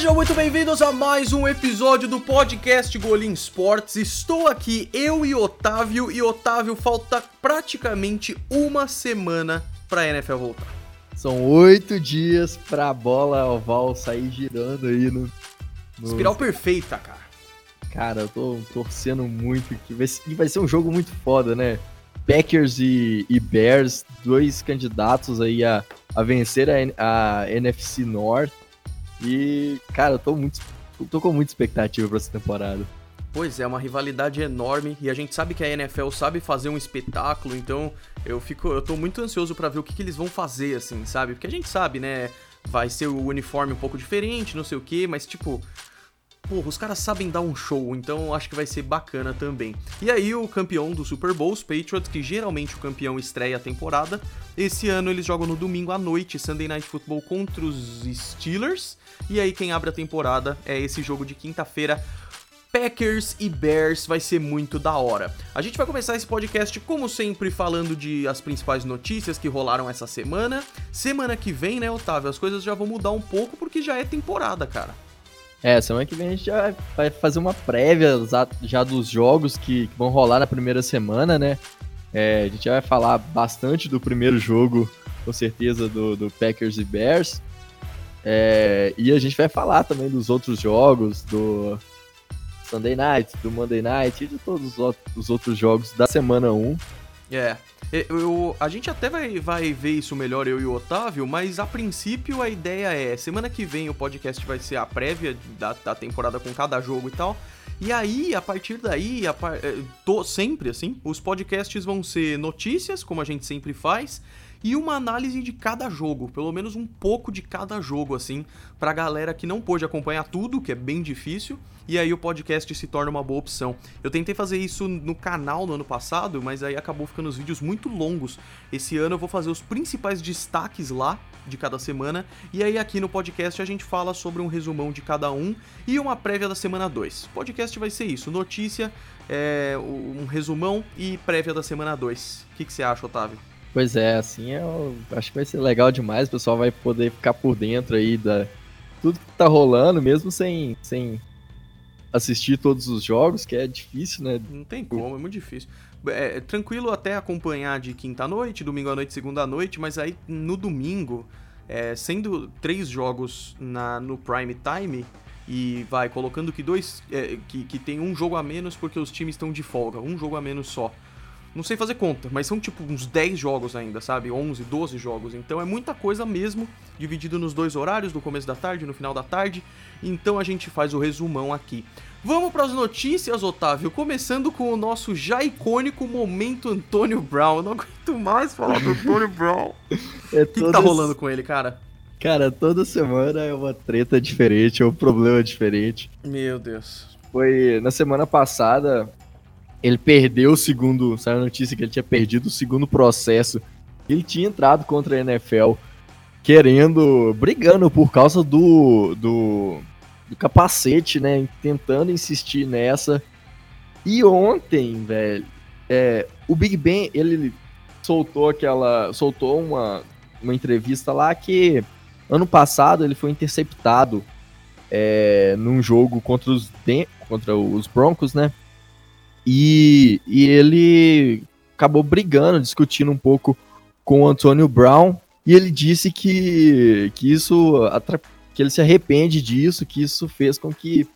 Sejam muito bem-vindos a mais um episódio do podcast Golim Sports. Estou aqui, eu e Otávio, e Otávio, falta praticamente uma semana pra NFL voltar. São oito dias pra bola oval sair girando aí no. no... Espiral perfeita, cara. Cara, eu tô torcendo muito que vai, vai ser um jogo muito foda, né? Packers e, e Bears, dois candidatos aí a, a vencer a, a NFC North. E, cara, eu tô, muito, tô com muita expectativa pra essa temporada. Pois é, uma rivalidade enorme e a gente sabe que a NFL sabe fazer um espetáculo, então eu fico, eu tô muito ansioso para ver o que, que eles vão fazer, assim, sabe? Porque a gente sabe, né? Vai ser o uniforme um pouco diferente, não sei o que, mas tipo, porra, os caras sabem dar um show, então acho que vai ser bacana também. E aí, o campeão do Super Bowl, os Patriots, que geralmente o campeão estreia a temporada, esse ano eles jogam no domingo à noite, Sunday Night Football contra os Steelers. E aí, quem abre a temporada é esse jogo de quinta-feira. Packers e Bears vai ser muito da hora. A gente vai começar esse podcast, como sempre, falando de as principais notícias que rolaram essa semana. Semana que vem, né, Otávio? As coisas já vão mudar um pouco porque já é temporada, cara. É, semana que vem a gente já vai fazer uma prévia já dos jogos que, vão rolar na primeira semana, né? É, a gente vai falar bastante do primeiro jogo, com certeza, do, do Packers e Bears. É, e a gente vai falar também dos outros jogos, do Sunday Night, do Monday Night e de todos os outros jogos da semana 1. É. Eu, a gente até vai, vai ver isso melhor, eu e o Otávio, mas a princípio a ideia é: semana que vem o podcast vai ser a prévia da, da temporada com cada jogo e tal. E aí, a partir daí, a. Eh, tô sempre assim, os podcasts vão ser notícias, como a gente sempre faz, e uma análise de cada jogo, pelo menos um pouco de cada jogo, assim, pra galera que não pôde acompanhar tudo, que é bem difícil, e aí o podcast se torna uma boa opção. Eu tentei fazer isso no canal no ano passado, mas aí acabou ficando os vídeos muito longos. Esse ano eu vou fazer os principais destaques lá de cada semana, e aí aqui no podcast a gente fala sobre um resumão de cada um e uma prévia da semana 2. O podcast vai ser isso, notícia, é, um resumão e prévia da semana 2. O que, que você acha, Otávio? Pois é, assim eu acho que vai ser legal demais, o pessoal vai poder ficar por dentro aí da tudo que tá rolando, mesmo sem, sem assistir todos os jogos, que é difícil, né? Não tem como, é muito difícil. É, é tranquilo até acompanhar de quinta noite, domingo à noite, segunda à noite, mas aí no domingo, é, sendo três jogos na, no prime time, e vai colocando que dois. É, que, que tem um jogo a menos porque os times estão de folga, um jogo a menos só. Não sei fazer conta, mas são tipo uns 10 jogos ainda, sabe? 11, 12 jogos. Então é muita coisa mesmo, dividido nos dois horários, no começo da tarde e no final da tarde. Então a gente faz o resumão aqui. Vamos para as notícias, Otávio, começando com o nosso já icônico momento Antônio Brown. Eu não aguento mais falar do Antônio Brown. É o que, que tá rolando com ele, cara? Cara, toda semana é uma treta diferente, é um problema diferente. Meu Deus. Foi na semana passada, ele perdeu o segundo, saiu a notícia que ele tinha perdido o segundo processo. Ele tinha entrado contra a NFL querendo, brigando por causa do, do, do capacete, né? Tentando insistir nessa. E ontem, velho, é, o Big Ben, ele soltou aquela. soltou uma, uma entrevista lá que ano passado ele foi interceptado é, num jogo contra os, contra os Broncos, né? E, e ele acabou brigando, discutindo um pouco com o Antônio Brown, e ele disse que, que isso que ele se arrepende disso, que isso fez com que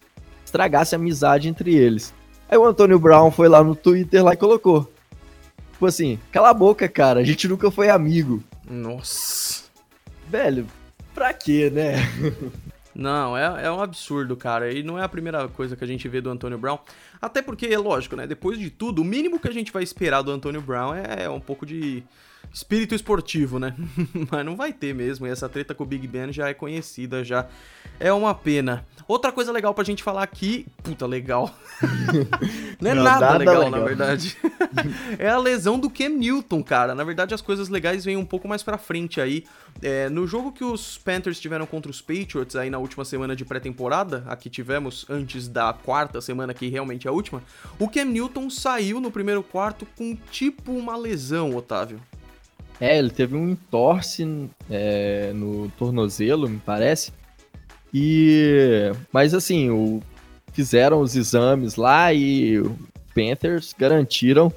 estragasse a amizade entre eles. Aí o Antônio Brown foi lá no Twitter lá e colocou. Tipo assim, cala a boca, cara, a gente nunca foi amigo. Nossa. Velho, pra quê, né? Não, é, é um absurdo, cara. E não é a primeira coisa que a gente vê do Antônio Brown. Até porque, é lógico, né? Depois de tudo, o mínimo que a gente vai esperar do Antônio Brown é um pouco de espírito esportivo, né? Mas não vai ter mesmo. E essa treta com o Big Ben já é conhecida, já é uma pena. Outra coisa legal pra gente falar aqui. Puta, legal. não é não, nada, nada legal, legal, na verdade. é a lesão do Ken Newton, cara. Na verdade, as coisas legais vêm um pouco mais pra frente aí. É, no jogo que os Panthers tiveram contra os Patriots aí na última semana de pré-temporada, aqui tivemos antes da quarta semana, que realmente é a última, o Cam Newton saiu no primeiro quarto com tipo uma lesão, Otávio. É, ele teve um entorse é, no tornozelo, me parece. E mas assim, o, fizeram os exames lá e o Panthers garantiram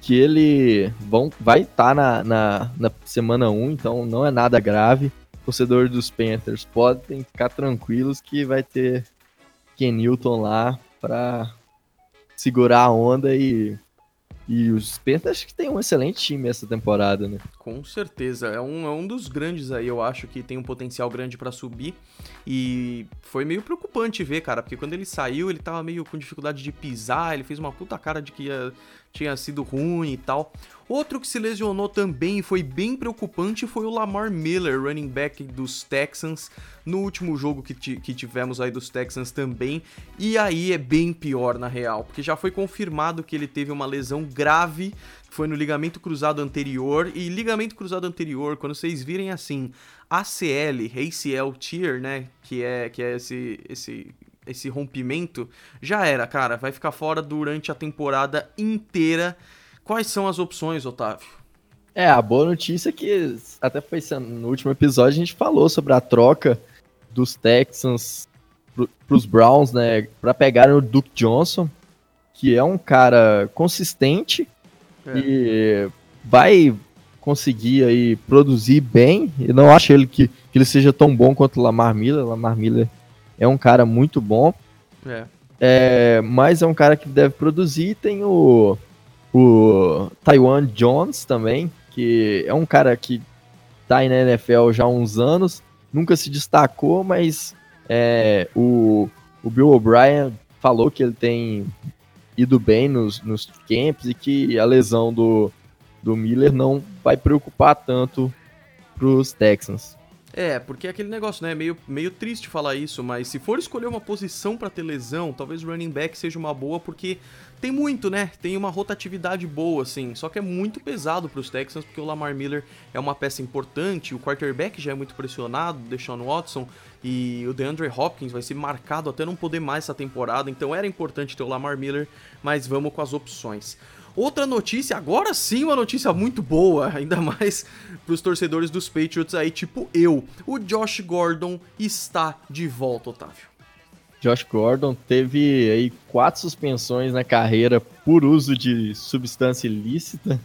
que ele vão, vai estar tá na, na, na, semana 1, então não é nada grave. Torcedores dos Panthers podem ficar tranquilos que vai ter Ken Newton lá para segurar a onda e e os Panthers que tem um excelente time essa temporada, né? Com certeza. É um, é um dos grandes aí, eu acho que tem um potencial grande para subir. E foi meio preocupante ver, cara, porque quando ele saiu, ele tava meio com dificuldade de pisar, ele fez uma puta cara de que ia, tinha sido ruim e tal. Outro que se lesionou também e foi bem preocupante foi o Lamar Miller, running back dos Texans, no último jogo que, que tivemos aí dos Texans também. E aí é bem pior na real, porque já foi confirmado que ele teve uma lesão grave, foi no ligamento cruzado anterior. E ligamento cruzado anterior, quando vocês virem assim, ACL, ACL tear, né, que é, que é esse, esse esse rompimento, já era, cara. Vai ficar fora durante a temporada inteira. Quais são as opções, Otávio? É, a boa notícia é que até foi no último episódio a gente falou sobre a troca dos Texans para os Browns, né, para pegarem o Duke Johnson, que é um cara consistente é. e vai conseguir aí produzir bem. Eu não acho ele que, que ele seja tão bom quanto o Lamar Miller. Lamar Miller é um cara muito bom. É. é mas é um cara que deve produzir. Tem o o Taiwan Jones também, que é um cara que tá aí na NFL já há uns anos, nunca se destacou, mas é, o, o Bill O'Brien falou que ele tem ido bem nos, nos camps e que a lesão do, do Miller não vai preocupar tanto para os Texans. É, porque é aquele negócio, né? Meio, meio triste falar isso, mas se for escolher uma posição para ter lesão, talvez running back seja uma boa, porque tem muito, né? Tem uma rotatividade boa, assim. Só que é muito pesado para os Texans, porque o Lamar Miller é uma peça importante, o quarterback já é muito pressionado, o Watson e o DeAndre Hopkins vai ser marcado até não poder mais essa temporada, então era importante ter o Lamar Miller, mas vamos com as opções. Outra notícia, agora sim uma notícia muito boa, ainda mais para os torcedores dos Patriots aí, tipo eu. O Josh Gordon está de volta, Otávio. Josh Gordon teve aí quatro suspensões na carreira por uso de substância ilícita.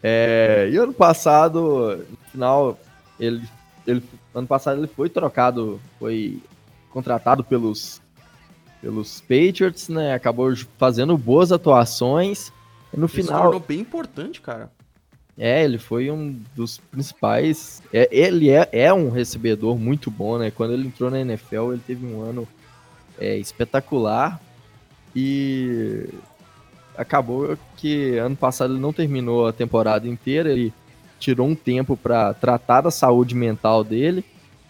É, e ano passado, no final, ele, ele, ano passado ele foi trocado, foi contratado pelos, pelos Patriots, né? Acabou fazendo boas atuações no final. Se tornou bem importante, cara. É, ele foi um dos principais. É, ele é, é um recebedor muito bom, né? Quando ele entrou na NFL, ele teve um ano é, espetacular. E acabou que ano passado ele não terminou a temporada inteira. Ele tirou um tempo para tratar da saúde mental dele.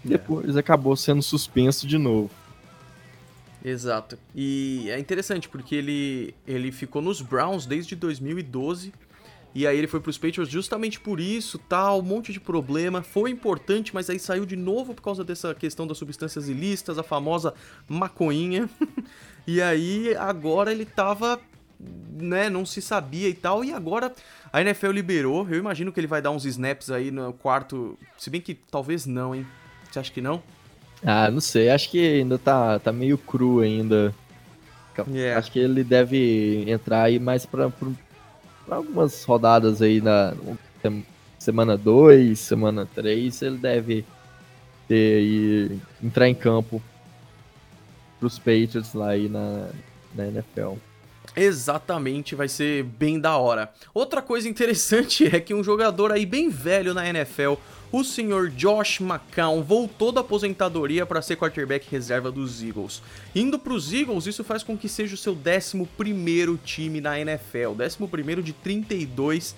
E é. depois acabou sendo suspenso de novo. Exato. E é interessante porque ele, ele ficou nos Browns desde 2012. E aí ele foi para os Patriots justamente por isso, tal, um monte de problema. Foi importante, mas aí saiu de novo por causa dessa questão das substâncias ilícitas, a famosa maconhinha. e aí agora ele tava, né, não se sabia e tal. E agora a NFL liberou. Eu imagino que ele vai dar uns snaps aí no quarto, se bem que talvez não, hein? Você acha que não? Ah, não sei. Acho que ainda tá, tá meio cru ainda. Yeah. Acho que ele deve entrar aí mais pra, pra, pra algumas rodadas aí na semana 2, semana 3. Ele deve ter aí, entrar em campo pros Patriots lá aí na, na NFL. Exatamente, vai ser bem da hora. Outra coisa interessante é que um jogador aí bem velho na NFL, o senhor Josh McCown, voltou da aposentadoria para ser quarterback reserva dos Eagles. Indo para os Eagles, isso faz com que seja o seu 11 time na NFL, 11 de 32,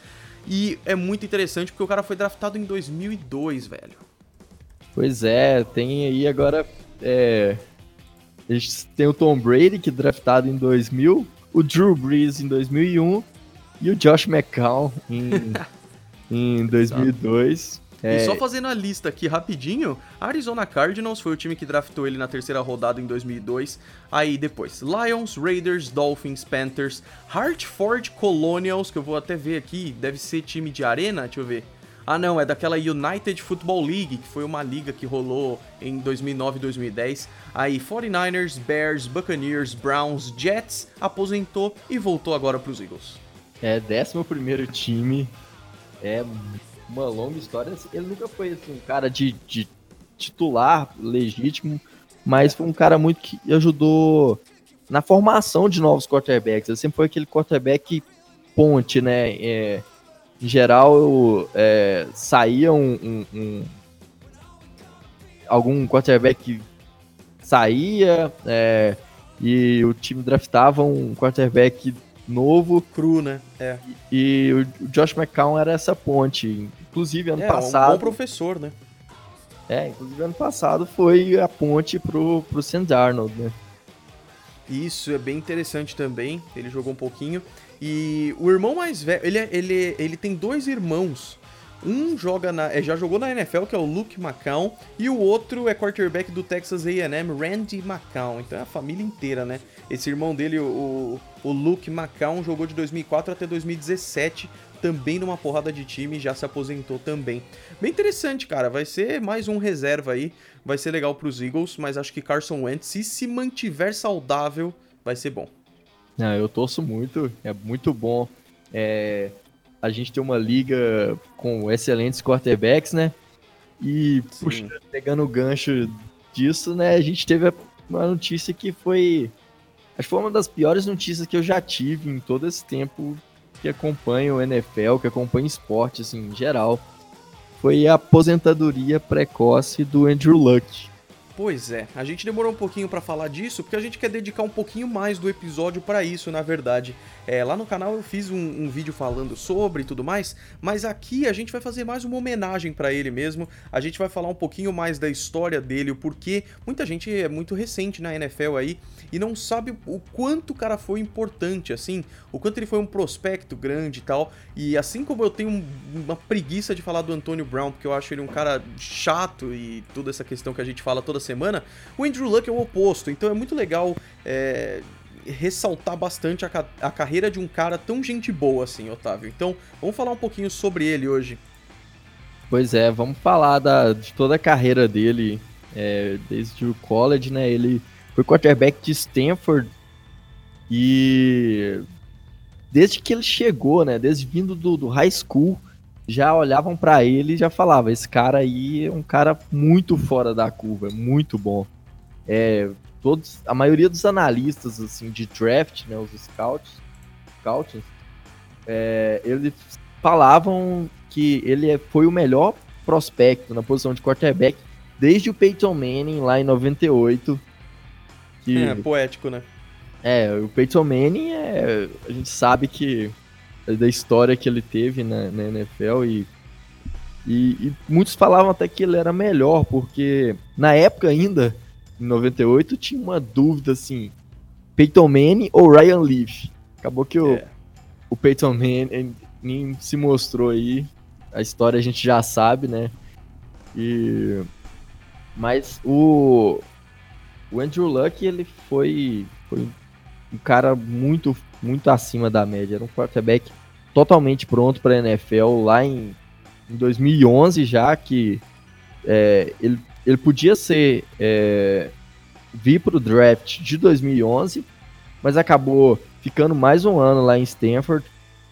e é muito interessante porque o cara foi draftado em 2002, velho. Pois é, tem aí agora. É, a gente tem o Tom Brady, que é draftado em 2000, o Drew Brees em 2001 e o Josh McCown em, em 2002. É... E só fazendo a lista aqui rapidinho, Arizona Cardinals foi o time que draftou ele na terceira rodada em 2002. Aí depois, Lions, Raiders, Dolphins, Panthers, Hartford Colonials, que eu vou até ver aqui, deve ser time de arena, deixa eu ver. Ah, não, é daquela United Football League, que foi uma liga que rolou em 2009 e 2010. Aí 49ers, Bears, Buccaneers, Browns, Jets, aposentou e voltou agora para os Eagles. É, 11 time. É uma longa história. Ele nunca foi assim, um cara de, de titular legítimo, mas foi um cara muito que ajudou na formação de novos quarterbacks. Ele sempre foi aquele quarterback ponte, né? É, em geral, é, saía um, um, um, algum quarterback saía é, e o time draftava um quarterback novo. Cru, né? É. E, o Josh McCown era essa ponte. Inclusive, ano é, passado. Um bom professor, né? É, inclusive ano passado foi a ponte pro, pro Sam Darnold, né? Isso é bem interessante também. Ele jogou um pouquinho. E o irmão mais velho, ele, é, ele, ele tem dois irmãos. Um joga na, é, já jogou na NFL, que é o Luke McCown, e o outro é quarterback do Texas A&M, Randy McCown. Então é a família inteira, né? Esse irmão dele, o, o Luke McCown, jogou de 2004 até 2017, também numa porrada de time, já se aposentou também. Bem interessante, cara. Vai ser mais um reserva aí. Vai ser legal pros Eagles, mas acho que Carson Wentz, se se mantiver saudável, vai ser bom. Não, eu torço muito, é muito bom. É, a gente tem uma liga com excelentes quarterbacks, né? E puxa, pegando o gancho disso, né? A gente teve uma notícia que foi. Acho que foi uma das piores notícias que eu já tive em todo esse tempo que acompanho o NFL, que acompanho esporte, assim, em geral. Foi a aposentadoria precoce do Andrew Luck. Pois é, a gente demorou um pouquinho para falar disso porque a gente quer dedicar um pouquinho mais do episódio para isso, na verdade. É, lá no canal eu fiz um, um, vídeo falando sobre e tudo mais, mas aqui a gente vai fazer mais uma homenagem para ele mesmo. A gente vai falar um pouquinho mais da história dele, o porquê. Muita gente é muito recente na NFL aí e não sabe o quanto o cara foi importante, assim, o quanto ele foi um prospecto grande e tal. E assim como eu tenho uma preguiça de falar do Antônio Brown, porque eu acho ele um cara chato e toda essa questão que a gente fala toda semana, o Andrew Luck é o oposto. Então é muito legal é, ressaltar bastante a, a carreira de um cara tão gente boa assim, Otávio. Então vamos falar um pouquinho sobre ele hoje. Pois é, vamos falar da, de toda a carreira dele, é, desde o college, né? Ele foi quarterback de Stanford e desde que ele chegou, né, desde vindo do, do high school, já olhavam para ele e já falavam, esse cara aí é um cara muito fora da curva, muito bom. É, todos, a maioria dos analistas assim de draft, né, os scouts, scouts é, eles falavam que ele é, foi o melhor prospecto na posição de quarterback desde o Peyton Manning lá em 98 que, é, poético, né? É, o Peyton Manning, é, a gente sabe que é da história que ele teve na, na NFL e, e, e, muitos falavam até que ele era melhor, porque na época ainda, em 98, tinha uma dúvida assim, Peyton Manning ou Ryan Leaf. Acabou que o, é. o Peyton Manning se mostrou aí, a história a gente já sabe, né? E mas o o Andrew Luck, ele foi, foi um cara muito, muito acima da média. Era um quarterback totalmente pronto para a NFL lá em, em 2011 já, que é, ele, ele podia ser é, vir para o draft de 2011, mas acabou ficando mais um ano lá em Stanford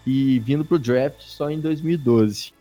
e vindo para o draft só em 2012.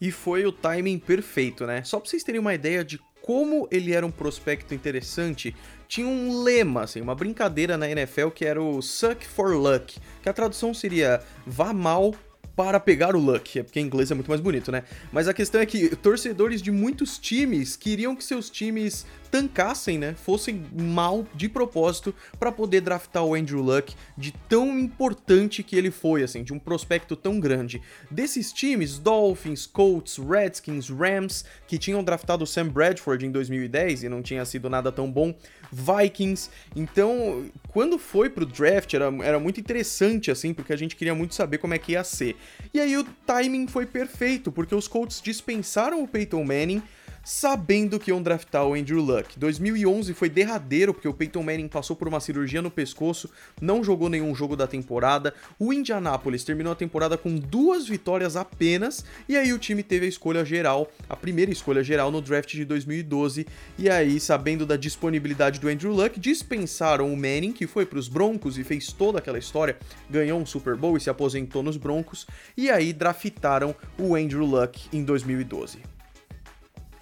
E foi o timing perfeito, né? Só para vocês terem uma ideia de como ele era um prospecto interessante, tinha um lema, assim, uma brincadeira na NFL que era o Suck for Luck, que a tradução seria vá mal para pegar o luck, é porque em inglês é muito mais bonito, né? Mas a questão é que torcedores de muitos times queriam que seus times tancassem, né? Fossem mal de propósito para poder draftar o Andrew Luck de tão importante que ele foi, assim, de um prospecto tão grande. Desses times, Dolphins, Colts, Redskins, Rams, que tinham draftado Sam Bradford em 2010 e não tinha sido nada tão bom, Vikings. Então, quando foi pro draft, era, era muito interessante, assim, porque a gente queria muito saber como é que ia ser. E aí o timing foi perfeito, porque os Colts dispensaram o Peyton Manning sabendo que iam draftar o Andrew Luck. 2011 foi derradeiro, porque o Peyton Manning passou por uma cirurgia no pescoço, não jogou nenhum jogo da temporada. O Indianapolis terminou a temporada com duas vitórias apenas, e aí o time teve a escolha geral, a primeira escolha geral no draft de 2012. E aí, sabendo da disponibilidade do Andrew Luck, dispensaram o Manning, que foi para os Broncos e fez toda aquela história, ganhou um Super Bowl e se aposentou nos Broncos, e aí draftaram o Andrew Luck em 2012.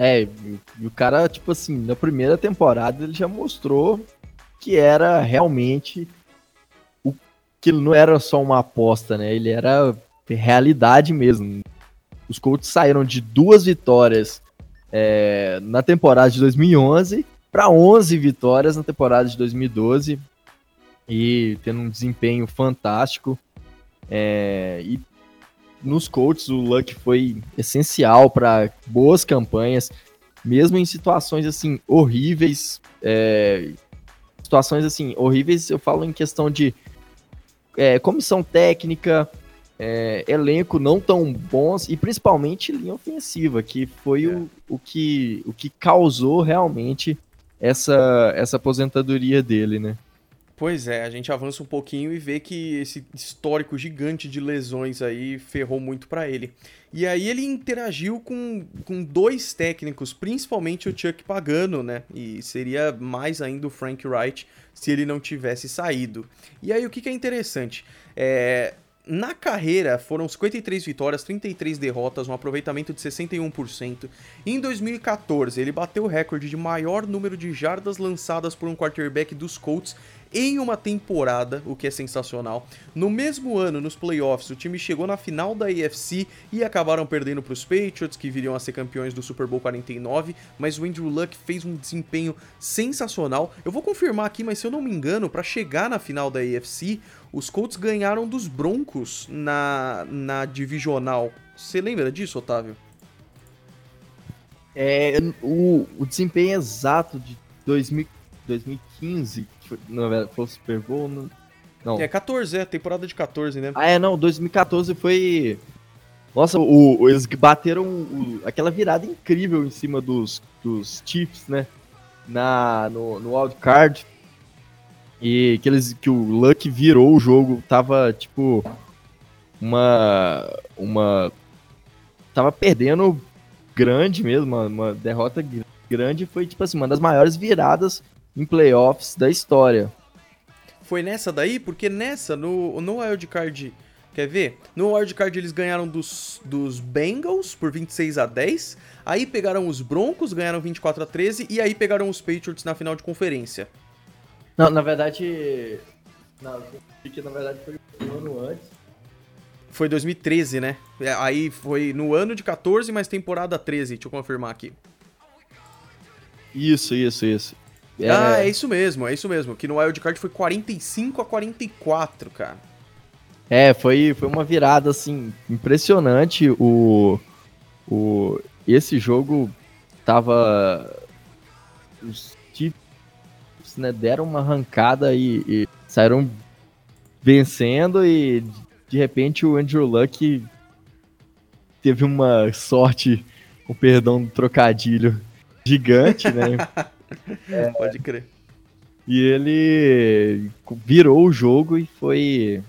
É, e o cara, tipo assim, na primeira temporada ele já mostrou que era realmente o que não era só uma aposta, né? Ele era realidade mesmo. Os Colts saíram de duas vitórias é, na temporada de 2011 para 11 vitórias na temporada de 2012 e tendo um desempenho fantástico. É, e nos Colts o Luck foi essencial para boas campanhas, mesmo em situações assim horríveis, é, situações assim horríveis. Eu falo em questão de é, comissão técnica, é, elenco não tão bons e principalmente linha ofensiva, que foi o, o, que, o que causou realmente essa, essa aposentadoria dele, né? Pois é, a gente avança um pouquinho e vê que esse histórico gigante de lesões aí ferrou muito para ele. E aí ele interagiu com, com dois técnicos, principalmente o Chuck Pagano, né? E seria mais ainda o Frank Wright se ele não tivesse saído. E aí o que, que é interessante? É, na carreira foram 53 vitórias, 33 derrotas, um aproveitamento de 61%. Em 2014, ele bateu o recorde de maior número de jardas lançadas por um quarterback dos Colts em uma temporada, o que é sensacional. No mesmo ano, nos playoffs, o time chegou na final da AFC e acabaram perdendo para os Patriots, que viriam a ser campeões do Super Bowl 49, mas o Andrew Luck fez um desempenho sensacional. Eu vou confirmar aqui, mas se eu não me engano, para chegar na final da AFC, os Colts ganharam dos Broncos na, na divisional. Você lembra disso, Otávio? É, o, o desempenho exato de 2000, 2015 não, foi o Super Bowl? Não, não. É 14, é, temporada de 14, né? Ah, é, não, 2014 foi. Nossa, o, o eles bateram o, aquela virada incrível em cima dos, dos Chiefs, né? Na, no, no wildcard. E que, eles, que o Luck virou o jogo, tava tipo. Uma. Uma. Tava perdendo grande mesmo, uma, uma derrota grande. Foi tipo assim, uma das maiores viradas em playoffs da história. Foi nessa daí? Porque nessa, no, no wildcard. Quer ver? No wildcard eles ganharam dos, dos Bengals por 26 a 10. Aí pegaram os Broncos, ganharam 24 a 13. E aí pegaram os Patriots na final de conferência. Não, na verdade. Não, que na verdade foi um ano antes. Foi 2013, né? É, aí foi no ano de 14, mas temporada 13. Deixa eu confirmar aqui. Isso, isso, isso. É... Ah, é isso mesmo, é isso mesmo. Que no wildcard foi 45 a 44, cara. É, foi, foi uma virada, assim, impressionante. O, o, esse jogo tava... Os Chiefs né, deram uma arrancada e, e saíram vencendo e de repente o Andrew Luck teve uma sorte, o perdão do trocadilho, gigante, né? É, Pode crer. E ele virou o jogo e foi.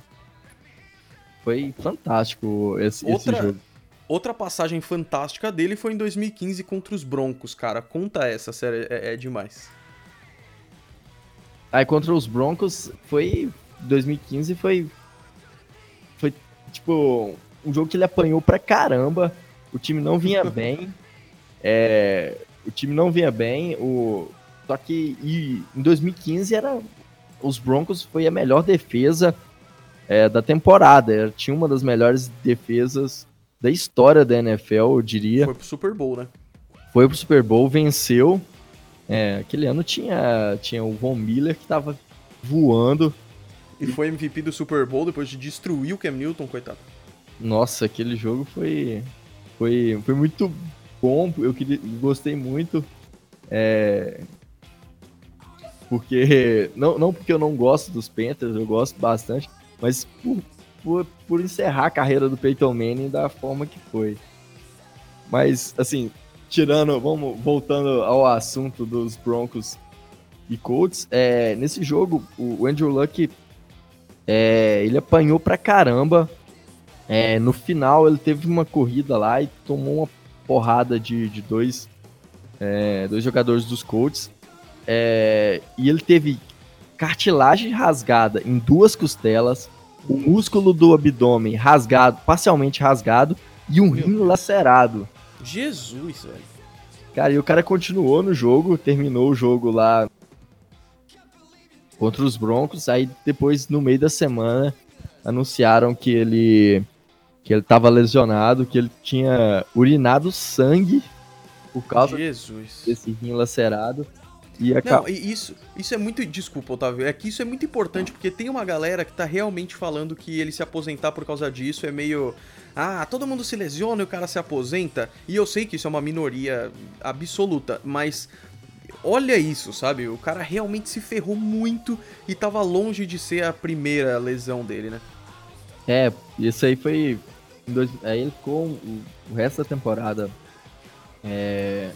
Foi fantástico esse, outra, esse jogo. Outra passagem fantástica dele foi em 2015 contra os Broncos, cara. Conta essa, sério, é, é demais. Aí contra os Broncos foi. 2015 foi. Foi tipo. Um jogo que ele apanhou pra caramba. O time não vinha bem. É, o time não vinha bem. O, só que e, em 2015 era os Broncos foi a melhor defesa é, da temporada. Tinha uma das melhores defesas da história da NFL, eu diria. Foi pro Super Bowl, né? Foi pro Super Bowl, venceu. É, aquele ano tinha, tinha o Von Miller que tava voando. E foi MVP do Super Bowl depois de destruir o Cam Newton, coitado. Nossa, aquele jogo foi, foi, foi muito bom, eu queria, gostei muito. É, porque. Não, não porque eu não gosto dos Panthers, eu gosto bastante, mas por, por, por encerrar a carreira do Peyton Manning da forma que foi. Mas, assim, tirando, vamos voltando ao assunto dos Broncos e Colts, é, nesse jogo o Andrew Luck é, ele apanhou pra caramba. É, no final ele teve uma corrida lá e tomou uma porrada de, de dois, é, dois jogadores dos Colts. É, e ele teve cartilagem rasgada em duas costelas, o músculo do abdômen rasgado, parcialmente rasgado, e um rim lacerado. Jesus, velho. Cara, e o cara continuou no jogo, terminou o jogo lá contra os Broncos, aí depois, no meio da semana, anunciaram que ele que ele tava lesionado, que ele tinha urinado sangue por causa Jesus. desse rim lacerado. E Não, e isso, isso é muito. Desculpa, Otávio. É que isso é muito importante, porque tem uma galera que tá realmente falando que ele se aposentar por causa disso é meio. Ah, todo mundo se lesiona e o cara se aposenta. E eu sei que isso é uma minoria absoluta, mas. Olha isso, sabe? O cara realmente se ferrou muito e tava longe de ser a primeira lesão dele, né? É, isso aí foi. Dois, aí ele ficou o, o resto da temporada é,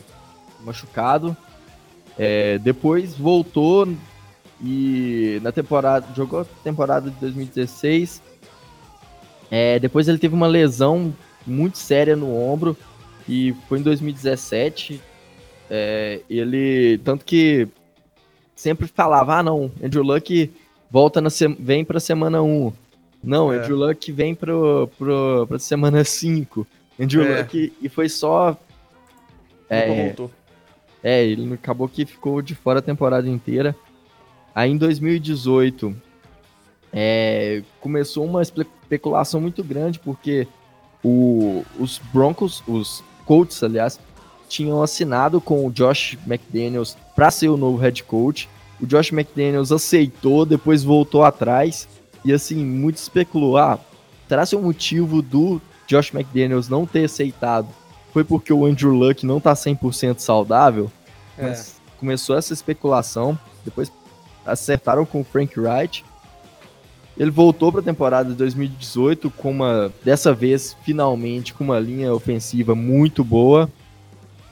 machucado. É, depois voltou e na temporada. Jogou a temporada de 2016. É, depois ele teve uma lesão muito séria no ombro. E foi em 2017. É, ele. Tanto que sempre falava: ah, não, Andrew Luck volta na vem pra semana 1. Não, é. Andrew Luck vem pro, pro, pra semana 5. Andrew é. Luck. E foi só. É, voltou. É, ele acabou que ficou de fora a temporada inteira. Aí em 2018 é, começou uma especulação muito grande, porque o, os Broncos, os Colts, aliás, tinham assinado com o Josh McDaniels para ser o novo head coach. O Josh McDaniels aceitou, depois voltou atrás e assim, muito especulou, ah, será ser o motivo do Josh McDaniels não ter aceitado foi porque o Andrew Luck não tá 100% saudável. É. começou essa especulação, depois acertaram com o Frank Wright. Ele voltou para a temporada de 2018 com uma, dessa vez, finalmente, com uma linha ofensiva muito boa.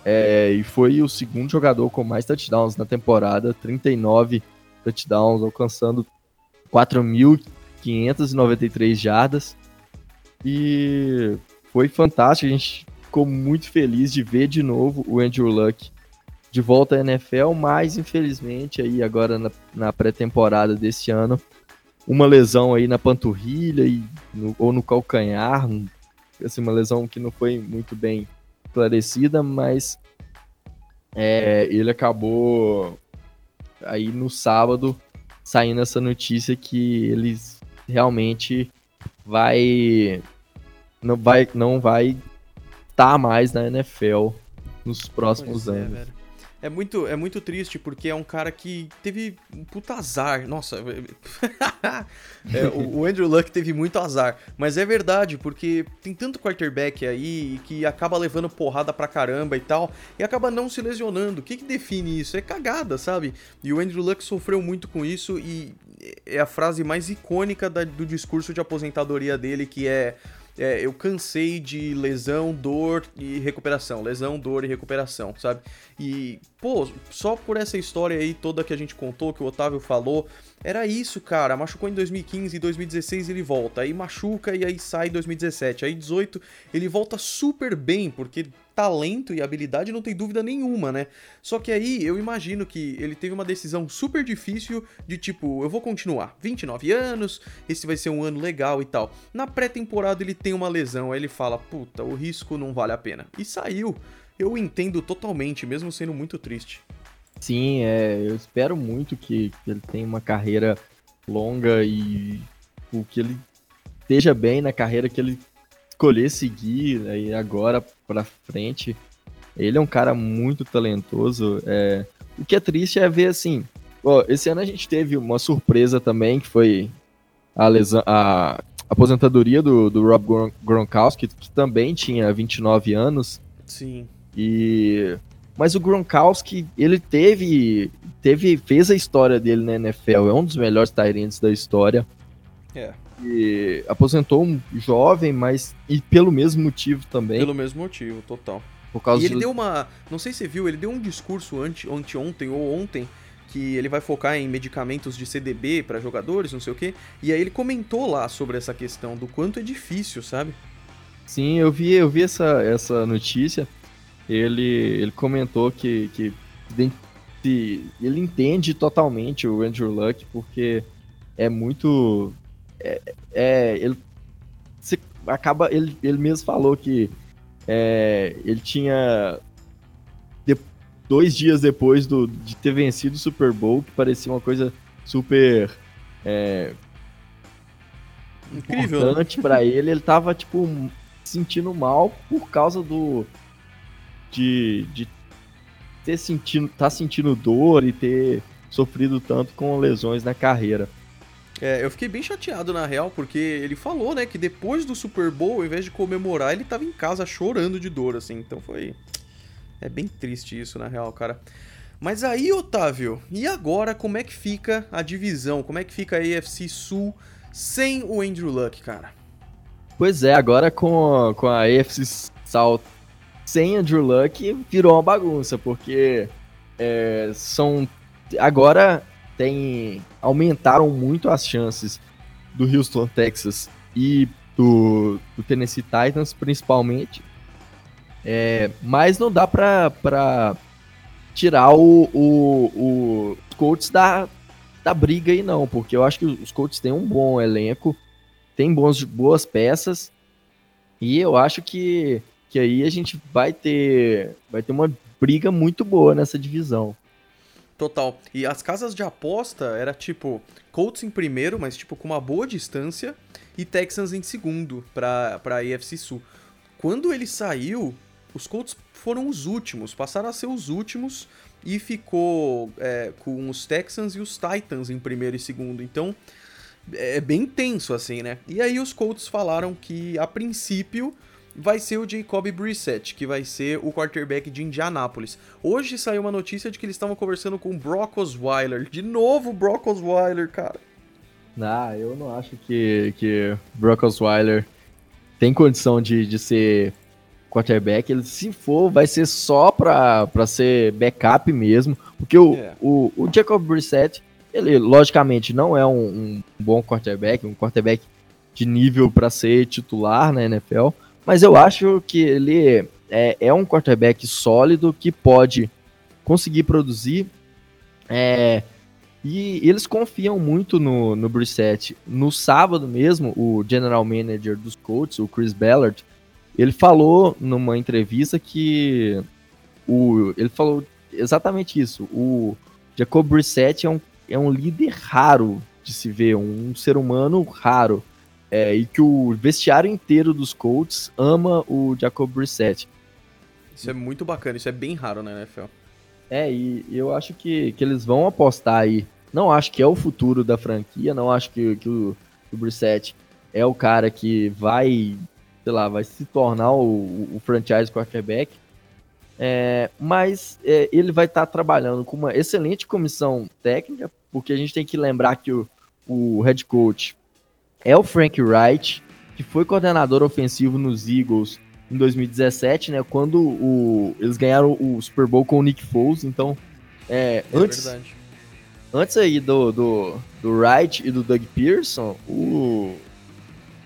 É, e foi o segundo jogador com mais touchdowns na temporada, 39 touchdowns, alcançando 4.593 jardas. E foi fantástico, a gente ficou muito feliz de ver de novo o Andrew Luck de volta à NFL, mas infelizmente aí agora na, na pré-temporada desse ano, uma lesão aí na panturrilha e no, ou no calcanhar, assim, uma lesão que não foi muito bem esclarecida, mas é, ele acabou aí no sábado saindo essa notícia que ele realmente vai não vai não vai estar tá mais na NFL nos próximos pois é, anos. É, é muito, é muito triste porque é um cara que teve um puta azar. Nossa, é, o, o, Andrew Luck teve muito azar. Mas é verdade, porque tem tanto quarterback aí que acaba levando porrada pra caramba e tal, e acaba não se lesionando. O que, que define isso? É cagada, sabe? E o Andrew Luck sofreu muito com isso e é a frase mais icônica da, do discurso de aposentadoria dele, que é é, eu cansei de lesão, dor e recuperação, lesão, dor e recuperação, sabe? E, pô, só por essa história aí toda que a gente contou, que o Otávio falou, era isso, cara. Machucou em 2015 e 2016 ele volta. Aí machuca e aí sai em 2017. Aí 18 ele volta super bem, porque talento e habilidade não tem dúvida nenhuma, né? Só que aí eu imagino que ele teve uma decisão super difícil de tipo, eu vou continuar, 29 anos, esse vai ser um ano legal e tal. Na pré-temporada ele tem uma lesão, aí ele fala, puta, o risco não vale a pena. E saiu. Eu entendo totalmente, mesmo sendo muito triste. Sim, é, eu espero muito que, que ele tenha uma carreira longa e o que ele esteja bem na carreira que ele escolher seguir aí agora para frente. Ele é um cara muito talentoso. É... O que é triste é ver assim. Ó, esse ano a gente teve uma surpresa também, que foi a, lesão, a aposentadoria do, do Rob Gronkowski, que também tinha 29 anos. Sim. E mas o Gronkowski, ele teve, teve fez a história dele na NFL, é um dos melhores Tyrants da história. É. E aposentou um jovem, mas e pelo mesmo motivo também. Pelo mesmo motivo, total. Por causa e ele deu uma. Não sei se você viu, ele deu um discurso ante, anteontem ou ontem que ele vai focar em medicamentos de CDB para jogadores, não sei o quê. E aí ele comentou lá sobre essa questão do quanto é difícil, sabe? Sim, eu vi, eu vi essa, essa notícia. Ele, ele comentou que, que ele entende totalmente o Andrew Luck porque é muito é, é ele você acaba ele, ele mesmo falou que é, ele tinha de, dois dias depois do, de ter vencido o Super Bowl que parecia uma coisa super é, incrível né? importante para ele ele tava tipo sentindo mal por causa do de, de ter sentindo, tá sentindo dor e ter sofrido tanto com lesões na carreira. É, eu fiquei bem chateado na real, porque ele falou, né, que depois do Super Bowl, ao invés de comemorar, ele tava em casa chorando de dor, assim. Então foi. É bem triste isso, na real, cara. Mas aí, Otávio, e agora como é que fica a divisão? Como é que fica a AFC Sul sem o Andrew Luck, cara? Pois é, agora com, com a AFC South sem Andrew Luck virou uma bagunça, porque é, são. Agora tem. aumentaram muito as chances do Houston, Texas e do, do Tennessee Titans, principalmente. É, mas não dá pra tirar o, o, o, Colts da, da briga aí, não, porque eu acho que os Colts têm um bom elenco, tem bons, boas peças, e eu acho que que aí a gente vai ter vai ter uma briga muito boa nessa divisão. Total. E as casas de aposta era tipo Colts em primeiro, mas tipo com uma boa distância, e Texans em segundo para para AFC Sul. Quando ele saiu, os Colts foram os últimos, passaram a ser os últimos e ficou é, com os Texans e os Titans em primeiro e segundo. Então é bem tenso assim, né? E aí os Colts falaram que a princípio vai ser o Jacob Brissett, que vai ser o quarterback de Indianápolis. Hoje saiu uma notícia de que eles estavam conversando com o Brock Osweiler. De novo, Brock Osweiler, cara. Ah, eu não acho que, que Brock Osweiler tem condição de, de ser quarterback. Ele, se for, vai ser só pra, pra ser backup mesmo. Porque o, é. o, o Jacob Brissett, ele logicamente não é um, um bom quarterback, um quarterback de nível para ser titular na NFL mas eu acho que ele é, é um quarterback sólido que pode conseguir produzir. É, e eles confiam muito no, no Brissett. No sábado mesmo, o general manager dos Colts, o Chris Ballard, ele falou numa entrevista que o, ele falou exatamente isso. O Jacob Brissett é um, é um líder raro de se ver, um ser humano raro. É, e que o vestiário inteiro dos Colts ama o Jacob Brissett. Isso é muito bacana, isso é bem raro na NFL. É, e eu acho que, que eles vão apostar aí. Não acho que é o futuro da franquia, não acho que, que o, o Brissett é o cara que vai, sei lá, vai se tornar o, o franchise quarterback. É, mas é, ele vai estar tá trabalhando com uma excelente comissão técnica, porque a gente tem que lembrar que o, o head coach é o Frank Wright, que foi coordenador ofensivo nos Eagles em 2017, né? Quando o, eles ganharam o Super Bowl com o Nick Foles. Então, é, é antes, verdade. antes aí do, do, do Wright e do Doug Pearson, o,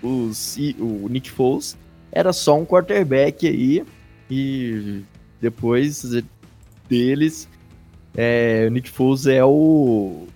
o, o Nick Foles era só um quarterback aí. E depois deles, é, o Nick Foles é o,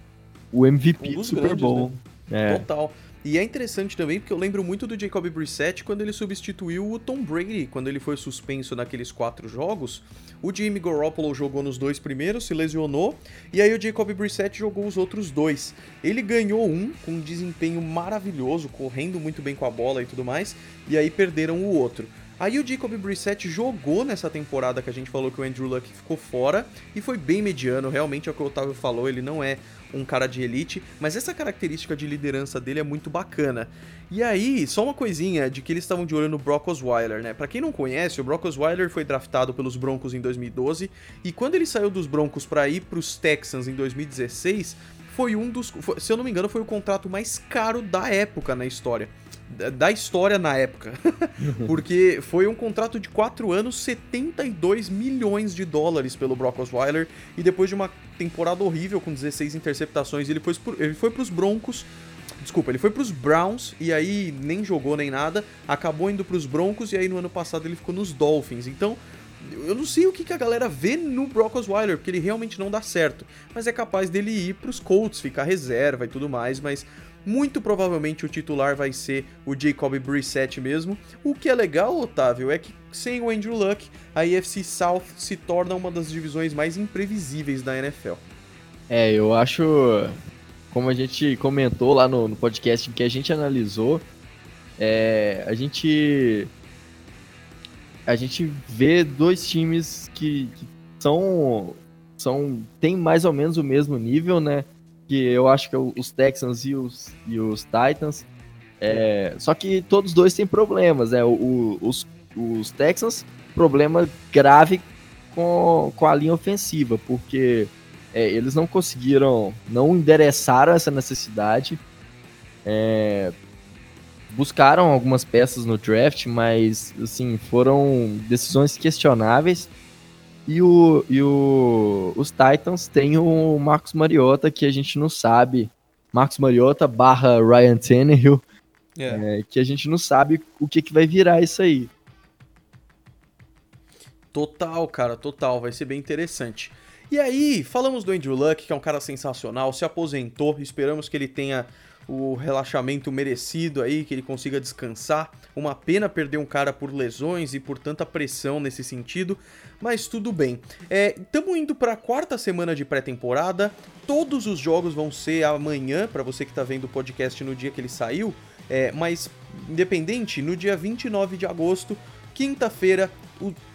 o MVP um do Super grandes, Bowl. Né? É. Total. E é interessante também porque eu lembro muito do Jacob Brissett quando ele substituiu o Tom Brady, quando ele foi suspenso naqueles quatro jogos. O Jimmy Garoppolo jogou nos dois primeiros, se lesionou, e aí o Jacob Brissett jogou os outros dois. Ele ganhou um com um desempenho maravilhoso, correndo muito bem com a bola e tudo mais, e aí perderam o outro. Aí o Jacob Brissett jogou nessa temporada que a gente falou que o Andrew Luck ficou fora e foi bem mediano, realmente é o que o Otávio falou, ele não é um cara de elite, mas essa característica de liderança dele é muito bacana. E aí, só uma coisinha de que eles estavam de olho no Brock Osweiler, né? Para quem não conhece, o Brock Osweiler foi draftado pelos Broncos em 2012 e quando ele saiu dos Broncos para ir para os Texans em 2016, foi um dos, se eu não me engano, foi o contrato mais caro da época na história. Da história na época. Porque foi um contrato de 4 anos, 72 milhões de dólares pelo Brock Osweiler. E depois de uma temporada horrível com 16 interceptações, ele foi, ele foi pros Broncos. Desculpa, ele foi pros Browns e aí nem jogou nem nada. Acabou indo pros Broncos e aí no ano passado ele ficou nos Dolphins. Então eu não sei o que, que a galera vê no Brock Osweiler, porque ele realmente não dá certo. Mas é capaz dele ir pros Colts, ficar reserva e tudo mais, mas muito provavelmente o titular vai ser o Jacob Brissett mesmo. O que é legal, Otávio, é que sem o Andrew Luck, a AFC South se torna uma das divisões mais imprevisíveis da NFL. É, eu acho, como a gente comentou lá no, no podcast que a gente analisou, é, a gente a gente vê dois times que, que são são tem mais ou menos o mesmo nível, né? Que eu acho que os Texans e os, e os Titans. É, só que todos dois têm problemas, né? O, o, os, os Texans, problema grave com, com a linha ofensiva, porque é, eles não conseguiram, não endereçaram essa necessidade. É, buscaram algumas peças no draft, mas assim foram decisões questionáveis. E, o, e o, os Titans têm o Marcos Mariota, que a gente não sabe. Marcos Mariota barra Ryan Tannehill, é. É, que a gente não sabe o que, que vai virar isso aí. Total, cara, total. Vai ser bem interessante. E aí, falamos do Andrew Luck, que é um cara sensacional, se aposentou. Esperamos que ele tenha o relaxamento merecido aí, que ele consiga descansar. Uma pena perder um cara por lesões e por tanta pressão nesse sentido, mas tudo bem. Estamos é, indo para a quarta semana de pré-temporada. Todos os jogos vão ser amanhã, para você que está vendo o podcast no dia que ele saiu. É, mas, independente, no dia 29 de agosto, quinta-feira,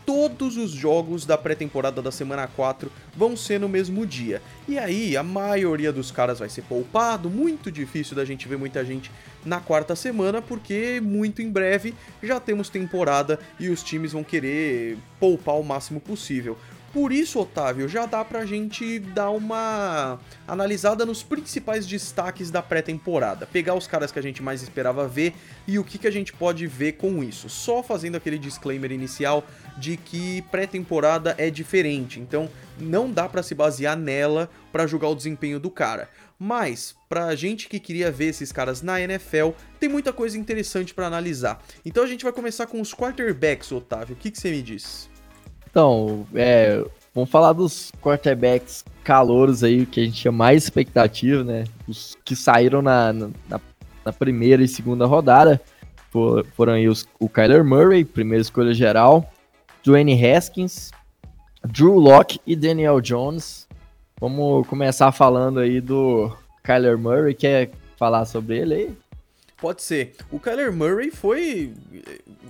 todos os jogos da pré-temporada da semana 4 vão ser no mesmo dia. E aí, a maioria dos caras vai ser poupado, muito difícil da gente ver muita gente na quarta semana, porque muito em breve já temos temporada e os times vão querer poupar o máximo possível. Por isso, Otávio, já dá pra gente dar uma analisada nos principais destaques da pré-temporada. Pegar os caras que a gente mais esperava ver e o que, que a gente pode ver com isso. Só fazendo aquele disclaimer inicial de que pré-temporada é diferente, então não dá para se basear nela para julgar o desempenho do cara. Mas, pra gente que queria ver esses caras na NFL, tem muita coisa interessante para analisar. Então a gente vai começar com os quarterbacks, Otávio. O que, que você me diz? Então, é, vamos falar dos quarterbacks calouros aí, que a gente tinha mais expectativa, né? Os que saíram na, na, na primeira e segunda rodada. For, foram aí os, o Kyler Murray, primeira escolha geral. Dwayne Haskins, Drew Locke e Daniel Jones. Vamos começar falando aí do Kyler Murray. Quer falar sobre ele aí? Pode ser. O Kyler Murray foi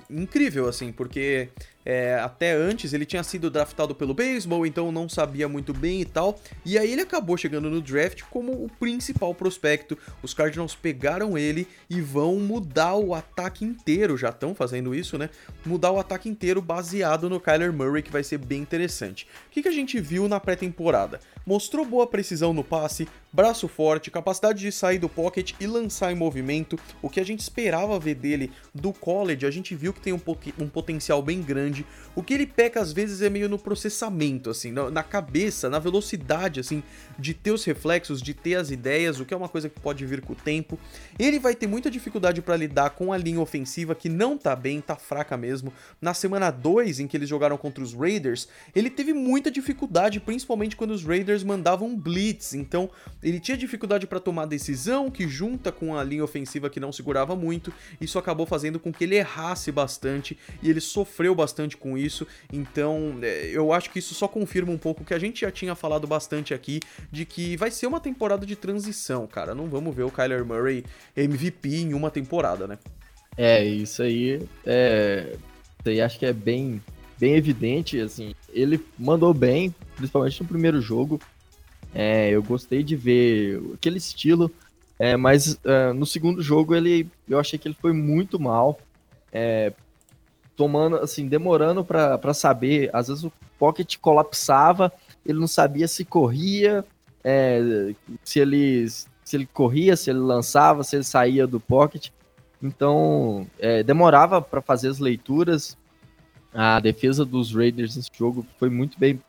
incrível, assim, porque é, até antes ele tinha sido draftado pelo beisebol, então não sabia muito bem e tal. E aí ele acabou chegando no draft como o principal prospecto. Os Cardinals pegaram ele e vão mudar o ataque inteiro, já estão fazendo isso, né? Mudar o ataque inteiro baseado no Kyler Murray, que vai ser bem interessante. O que, que a gente viu na pré-temporada? Mostrou boa precisão no passe, braço forte, capacidade de sair do pocket e lançar em movimento. O que a gente esperava ver dele do college, a gente viu que tem um, um potencial bem grande. O que ele peca às vezes é meio no processamento, assim, na, na cabeça, na velocidade, assim, de ter os reflexos, de ter as ideias, o que é uma coisa que pode vir com o tempo. Ele vai ter muita dificuldade para lidar com a linha ofensiva que não tá bem, tá fraca mesmo. Na semana 2, em que eles jogaram contra os Raiders, ele teve muita dificuldade, principalmente quando os Raiders Mandavam blitz, então ele tinha dificuldade para tomar decisão, que junta com a linha ofensiva que não segurava muito, isso acabou fazendo com que ele errasse bastante e ele sofreu bastante com isso. Então, é, eu acho que isso só confirma um pouco que a gente já tinha falado bastante aqui de que vai ser uma temporada de transição, cara. Não vamos ver o Kyler Murray MVP em uma temporada, né? É, isso aí é, isso aí acho que é bem bem evidente, assim, ele mandou bem, principalmente no primeiro jogo. É, eu gostei de ver aquele estilo, é, mas uh, no segundo jogo ele, eu achei que ele foi muito mal, é, tomando, assim, demorando para saber. Às vezes o pocket colapsava, ele não sabia se corria, é, se ele se ele corria, se ele lançava, se ele saía do pocket. Então, é, demorava para fazer as leituras. A defesa dos Raiders nesse jogo foi muito bem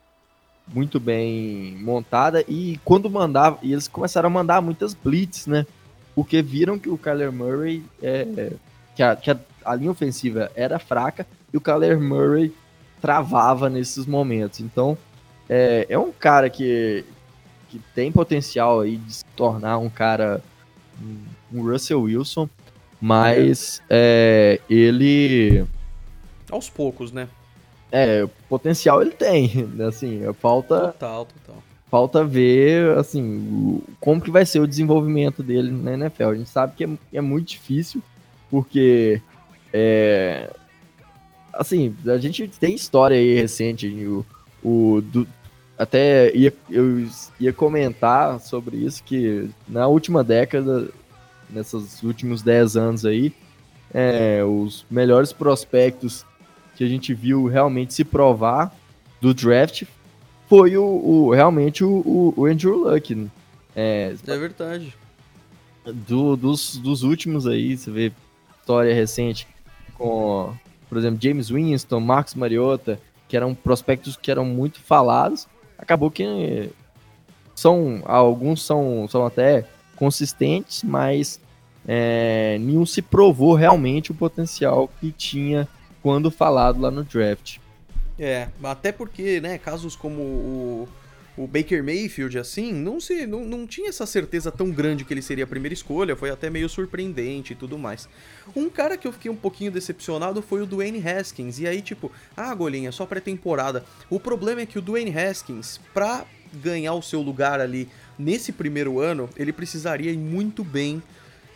muito bem montada e quando mandava, e eles começaram a mandar muitas blitz, né? Porque viram que o Kyler Murray é, que, a, que a, a linha ofensiva era fraca e o Kyler Murray travava nesses momentos. Então, é, é um cara que, que tem potencial aí de se tornar um cara, um Russell Wilson, mas é, ele. Aos poucos, né? É, potencial ele tem, né, assim, falta... Total, total. Falta ver, assim, como que vai ser o desenvolvimento dele na NFL. A gente sabe que é, é muito difícil, porque, é, assim, a gente tem história aí recente, o, o do, até ia, eu ia comentar sobre isso, que na última década, nesses últimos 10 anos aí, é, os melhores prospectos que a gente viu realmente se provar do draft foi o, o realmente o, o, Andrew Luck. Né? É, é verdade. Do, dos, dos últimos aí, você vê história recente com, por exemplo, James Winston, Marcos Mariota, que eram prospectos que eram muito falados. Acabou que são alguns são, são até consistentes, mas é, nenhum se provou realmente o potencial que tinha quando falado lá no draft. É, até porque, né, casos como o, o Baker Mayfield, assim, não, se, não, não tinha essa certeza tão grande que ele seria a primeira escolha, foi até meio surpreendente e tudo mais. Um cara que eu fiquei um pouquinho decepcionado foi o Dwayne Haskins, e aí, tipo, ah, Golinha, só pré-temporada. O problema é que o Dwayne Haskins, pra ganhar o seu lugar ali nesse primeiro ano, ele precisaria ir muito bem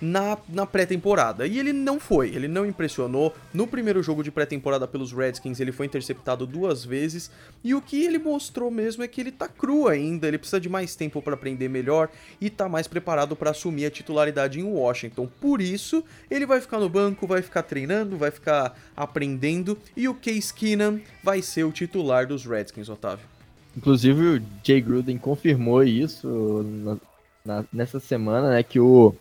na, na pré-temporada. E ele não foi, ele não impressionou. No primeiro jogo de pré-temporada pelos Redskins, ele foi interceptado duas vezes. E o que ele mostrou mesmo é que ele tá cru ainda, ele precisa de mais tempo para aprender melhor e tá mais preparado para assumir a titularidade em Washington. Por isso, ele vai ficar no banco, vai ficar treinando, vai ficar aprendendo. E o Case Keenum vai ser o titular dos Redskins, Otávio. Inclusive, o Jay Gruden confirmou isso na, na, nessa semana, né? Que o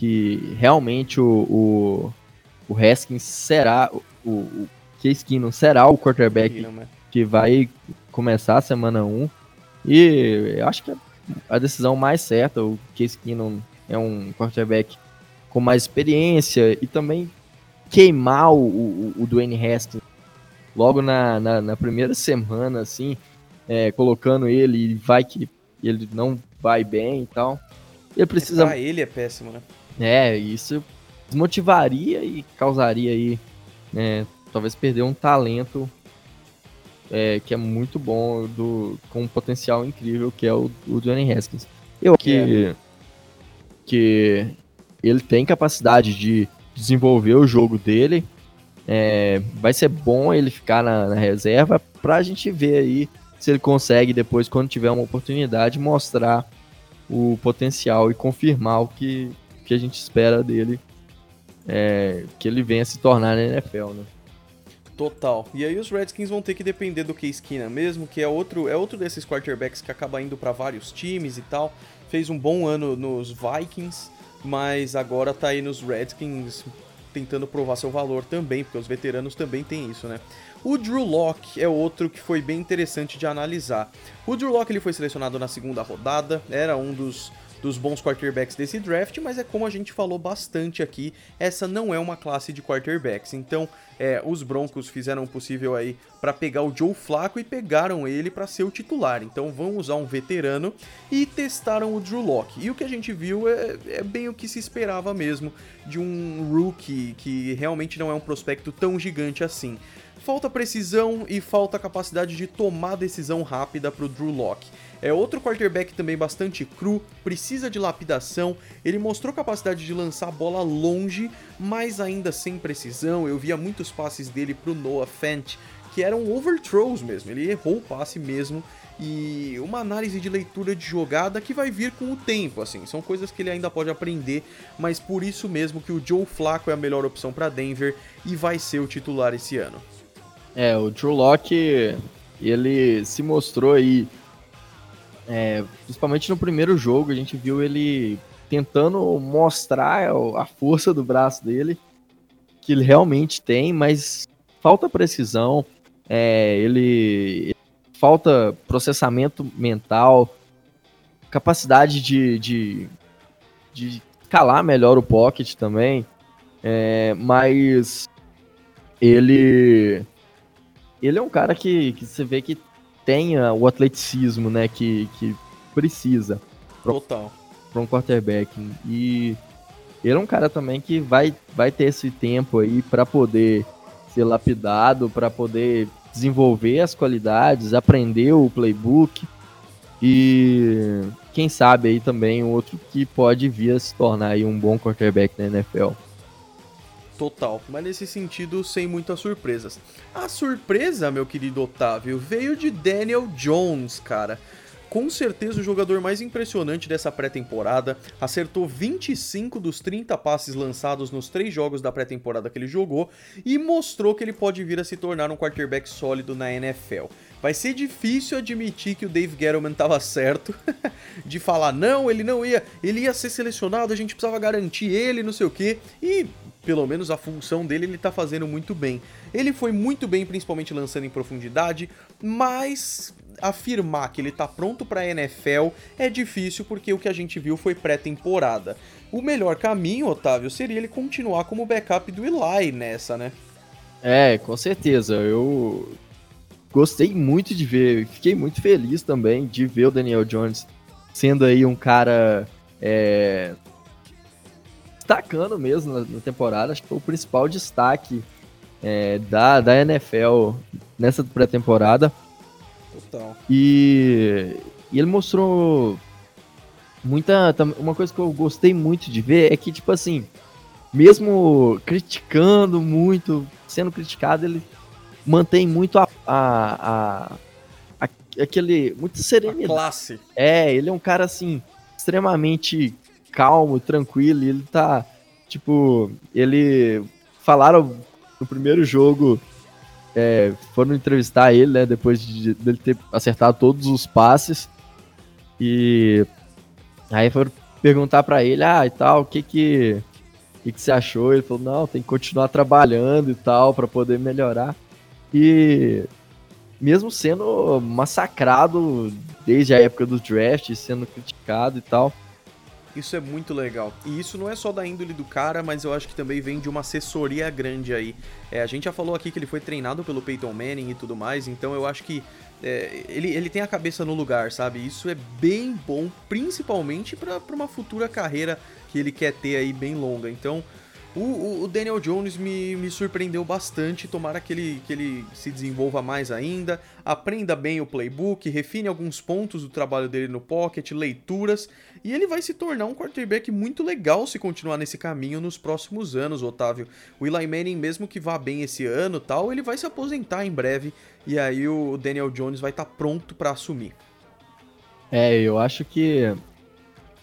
que realmente o, o, o Haskins será, o, o Case Keenum será o quarterback é. que vai começar a semana 1. E eu acho que é a decisão mais certa, o Case Keenum é um quarterback com mais experiência e também queimar o, o, o Dwayne Haskins logo na, na, na primeira semana, assim, é, colocando ele e vai que ele não vai bem e tal. Ele precisa. Ele é péssimo, né? É, isso desmotivaria e causaria aí, né, talvez perder um talento é, que é muito bom, do, com um potencial incrível, que é o, o Johnny Haskins. Eu que, é. que ele tem capacidade de desenvolver o jogo dele. É, vai ser bom ele ficar na, na reserva para a gente ver aí se ele consegue depois, quando tiver uma oportunidade, mostrar o potencial e confirmar o que, que a gente espera dele é, que ele venha se tornar na NFL, né? Total. E aí os Redskins vão ter que depender do Case Keenum mesmo, que é outro, é outro desses quarterbacks que acaba indo para vários times e tal. Fez um bom ano nos Vikings, mas agora tá aí nos Redskins tentando provar seu valor também, porque os veteranos também têm isso, né? O Drew Locke é outro que foi bem interessante de analisar. O Drew Locke ele foi selecionado na segunda rodada, era um dos dos bons quarterbacks desse draft, mas é como a gente falou bastante aqui, essa não é uma classe de quarterbacks. Então, é, os Broncos fizeram o possível aí para pegar o Joe Flacco e pegaram ele para ser o titular. Então, vão usar um veterano e testaram o Drew Locke. E o que a gente viu é, é bem o que se esperava mesmo de um rookie que realmente não é um prospecto tão gigante assim. Falta precisão e falta capacidade de tomar decisão rápida para o Drew Locke. É outro quarterback também bastante cru, precisa de lapidação. Ele mostrou capacidade de lançar a bola longe, mas ainda sem precisão. Eu via muitos passes dele para o Noah Fant que eram overthrows mesmo. Ele errou o passe mesmo e uma análise de leitura de jogada que vai vir com o tempo, assim. São coisas que ele ainda pode aprender, mas por isso mesmo que o Joe Flacco é a melhor opção para Denver e vai ser o titular esse ano. É, o Drew Locke, ele se mostrou aí, é, principalmente no primeiro jogo, a gente viu ele tentando mostrar a força do braço dele que ele realmente tem, mas falta precisão, é, ele falta processamento mental, capacidade de, de, de calar melhor o pocket também, é, mas ele ele é um cara que, que você vê que tem o atleticismo, né, que, que precisa. Total. Para um quarterback. E ele é um cara também que vai, vai ter esse tempo aí para poder ser lapidado, para poder desenvolver as qualidades, aprender o playbook e quem sabe aí também outro que pode vir a se tornar aí um bom quarterback na NFL. Total, mas nesse sentido sem muitas surpresas. A surpresa, meu querido Otávio, veio de Daniel Jones, cara com certeza o jogador mais impressionante dessa pré-temporada, acertou 25 dos 30 passes lançados nos três jogos da pré-temporada que ele jogou e mostrou que ele pode vir a se tornar um quarterback sólido na NFL. Vai ser difícil admitir que o Dave Gettleman estava certo de falar não, ele não ia, ele ia ser selecionado, a gente precisava garantir ele, não sei o que, e pelo menos a função dele ele tá fazendo muito bem. Ele foi muito bem, principalmente lançando em profundidade, mas afirmar que ele tá pronto para NFL é difícil porque o que a gente viu foi pré-temporada. O melhor caminho, Otávio, seria ele continuar como backup do Eli nessa, né? É, com certeza. Eu gostei muito de ver, fiquei muito feliz também de ver o Daniel Jones sendo aí um cara é, destacando mesmo na, na, temporada. Acho que foi o principal destaque é, da, da NFL nessa pré-temporada. Total. E, e ele mostrou muita. Uma coisa que eu gostei muito de ver é que, tipo assim, mesmo criticando muito, sendo criticado, ele mantém muito a, a, a, a aquele. Muito serenidade. A classe. É, ele é um cara assim, extremamente calmo, tranquilo, e ele tá. Tipo, ele. Falaram no primeiro jogo é, foram entrevistar ele, né, depois de, de ele ter acertado todos os passes. E aí foram perguntar para ele, ah, e tal, o que que, o que que você achou? Ele falou, não, tem que continuar trabalhando e tal, para poder melhorar. E mesmo sendo massacrado desde a época do draft, sendo criticado e tal, isso é muito legal. E isso não é só da índole do cara, mas eu acho que também vem de uma assessoria grande aí. É, a gente já falou aqui que ele foi treinado pelo Peyton Manning e tudo mais, então eu acho que é, ele, ele tem a cabeça no lugar, sabe? Isso é bem bom, principalmente para uma futura carreira que ele quer ter aí bem longa. Então, o, o, Daniel Jones me, me surpreendeu bastante. Tomara que ele, que ele se desenvolva mais ainda, aprenda bem o playbook, refine alguns pontos do trabalho dele no pocket, leituras, e ele vai se tornar um quarterback muito legal se continuar nesse caminho nos próximos anos, Otávio. O Eli Manning, mesmo que vá bem esse ano tal, ele vai se aposentar em breve, e aí o Daniel Jones vai estar tá pronto para assumir. É, eu acho que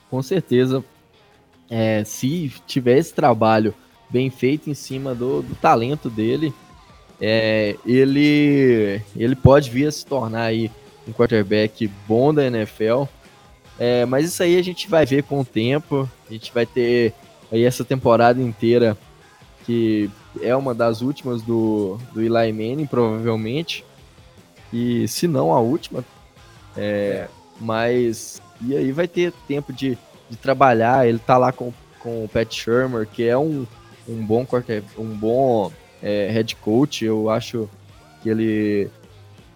com certeza é, se tiver esse trabalho bem feito em cima do, do talento dele, é, ele, ele pode vir a se tornar aí um quarterback bom da NFL. É, mas isso aí a gente vai ver com o tempo. A gente vai ter aí essa temporada inteira que é uma das últimas do, do Eli Manning, provavelmente. E se não a última. É, mas. E aí vai ter tempo de de trabalhar. Ele tá lá com, com o Pat Shermer, que é um, um bom um bom é, head coach. Eu acho que ele,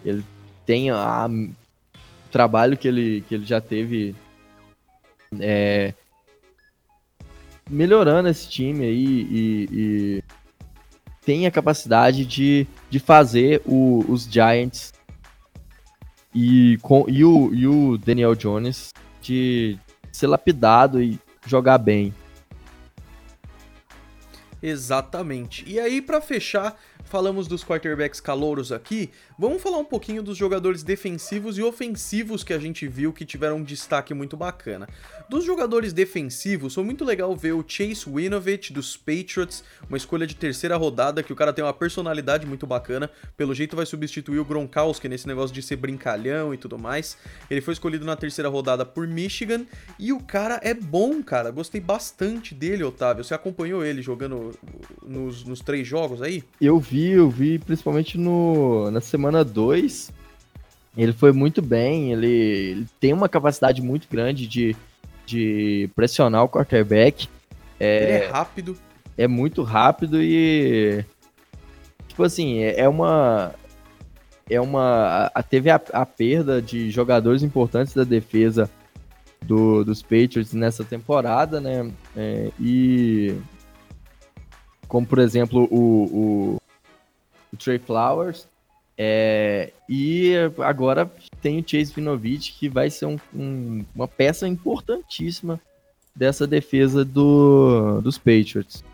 ele tem a, o trabalho que ele, que ele já teve é, melhorando esse time aí e, e, tem a capacidade de, de fazer o, os Giants e, com, e, o, e o Daniel Jones de, ser lapidado e jogar bem. Exatamente. E aí, para fechar, falamos dos quarterbacks calouros aqui, vamos falar um pouquinho dos jogadores defensivos e ofensivos que a gente viu que tiveram um destaque muito bacana. Dos jogadores defensivos, foi muito legal ver o Chase Winovich dos Patriots, uma escolha de terceira rodada, que o cara tem uma personalidade muito bacana, pelo jeito vai substituir o Gronkowski nesse negócio de ser brincalhão e tudo mais. Ele foi escolhido na terceira rodada por Michigan e o cara é bom, cara. Gostei bastante dele, Otávio. Você acompanhou ele jogando nos, nos três jogos aí? Eu vi, eu vi principalmente no, na semana 2. Ele foi muito bem, ele, ele, tem uma capacidade muito grande de, de pressionar o quarterback. É, ele é rápido. É muito rápido e. Tipo assim, é, é uma. É uma. A, teve a, a perda de jogadores importantes da defesa do, dos Patriots nessa temporada, né? É, e como por exemplo o, o, Trey Flowers. É, e agora tem o Chase Vinovich, que vai ser um, um, uma peça importantíssima dessa defesa do, dos Patriots.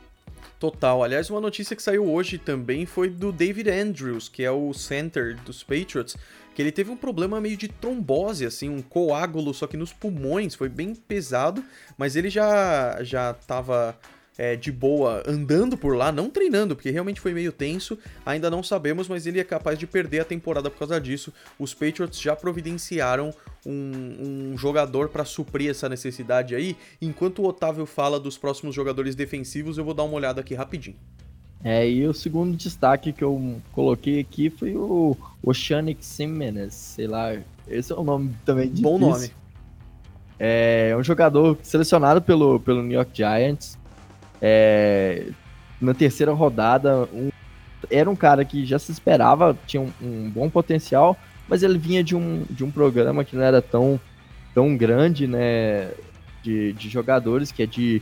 Total. Aliás, uma notícia que saiu hoje também foi do David Andrews, que é o center dos Patriots, que ele teve um problema meio de trombose, assim, um coágulo, só que nos pulmões, foi bem pesado, mas ele já já é, de boa andando por lá, não treinando, porque realmente foi meio tenso. Ainda não sabemos, mas ele é capaz de perder a temporada por causa disso. Os Patriots já providenciaram um, um jogador para suprir essa necessidade aí. Enquanto o Otávio fala dos próximos jogadores defensivos, eu vou dar uma olhada aqui rapidinho. É, e o segundo destaque que eu coloquei aqui foi o Oceanic Simmons, sei lá, esse é o nome também. Bom nome. É um jogador selecionado pelo, pelo New York Giants, é, na terceira rodada, um, era um cara que já se esperava, tinha um, um, bom potencial, mas ele vinha de um, de um programa que não era tão, tão grande, né? De, de jogadores, que é de,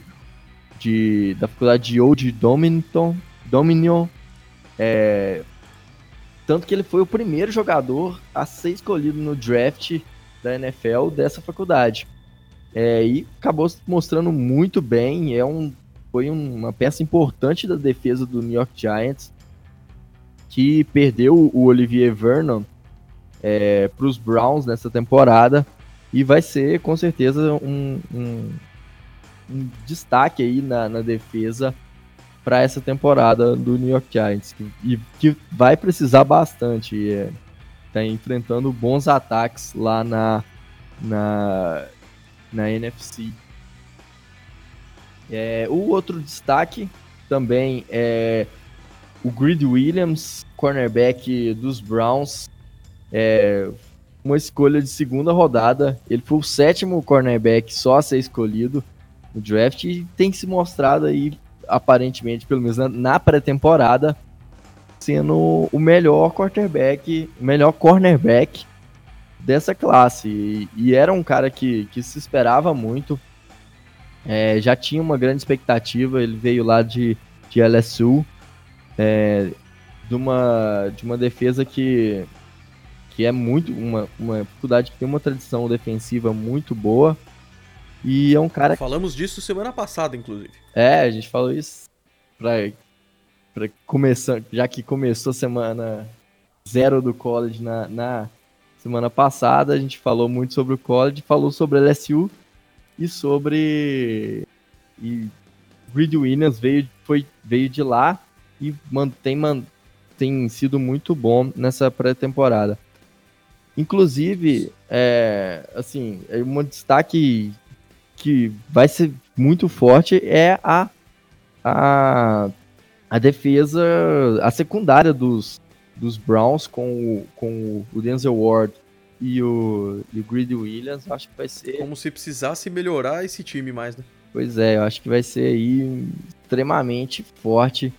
de da faculdade de Old Dominion, Dominion é, tanto que ele foi o primeiro jogador a ser escolhido no draft da NFL dessa faculdade. É, e acabou se mostrando muito bem. É um foi uma peça importante da defesa do New York Giants, que perdeu o Olivier Vernon é, para os Browns nessa temporada e vai ser com certeza um, um, um destaque aí na, na defesa para essa temporada do New York Giants que, e que vai precisar bastante. É, tá enfrentando bons ataques lá na, na, na NFC. É, o outro destaque também é o Grid Williams, cornerback dos Browns. É, uma escolha de segunda rodada. Ele foi o sétimo cornerback só a ser escolhido no draft e tem se mostrado aí, aparentemente, pelo menos na pré-temporada, sendo o melhor quarterback, melhor cornerback dessa classe. E, e era um cara que, que se esperava muito é, já tinha uma grande expectativa, ele veio lá de, de LSU, é, de, uma, de uma defesa que, que é muito, uma, uma faculdade que tem uma tradição defensiva muito boa, e é um cara... Falamos disso semana passada, inclusive. É, a gente falou isso pra, pra começar, já que começou a semana zero do college na, na semana passada, a gente falou muito sobre o college, falou sobre LSU, e sobre. E Reed Williams veio, foi, veio de lá e tem, tem sido muito bom nessa pré-temporada. Inclusive, é, assim, é um destaque que vai ser muito forte é a, a, a defesa, a secundária dos, dos Browns com o, com o Denzel Ward e o, e o Greedy Williams, acho que vai ser. Como se precisasse melhorar esse time mais, né? Pois é, eu acho que vai ser aí extremamente forte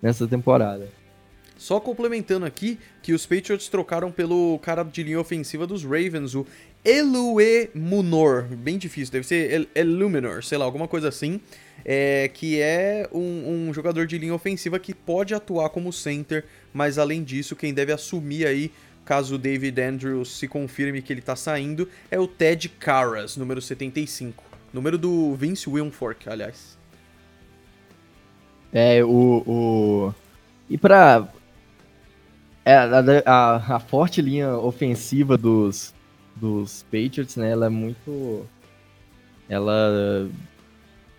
nessa temporada. Só complementando aqui que os Patriots trocaram pelo cara de linha ofensiva dos Ravens, o Elue Munor, bem difícil, deve ser Illuminor, sei lá, alguma coisa assim, é, que é um, um, jogador de linha ofensiva que pode atuar como center, mas além disso, quem deve assumir aí caso o David Andrews se confirme que ele tá saindo, é o Ted Carras, número 75. Número do Vince Wilfork, aliás. É, o, o, E pra. É, a, a, a, forte linha ofensiva dos, dos Patriots, né? Ela é muito. Ela.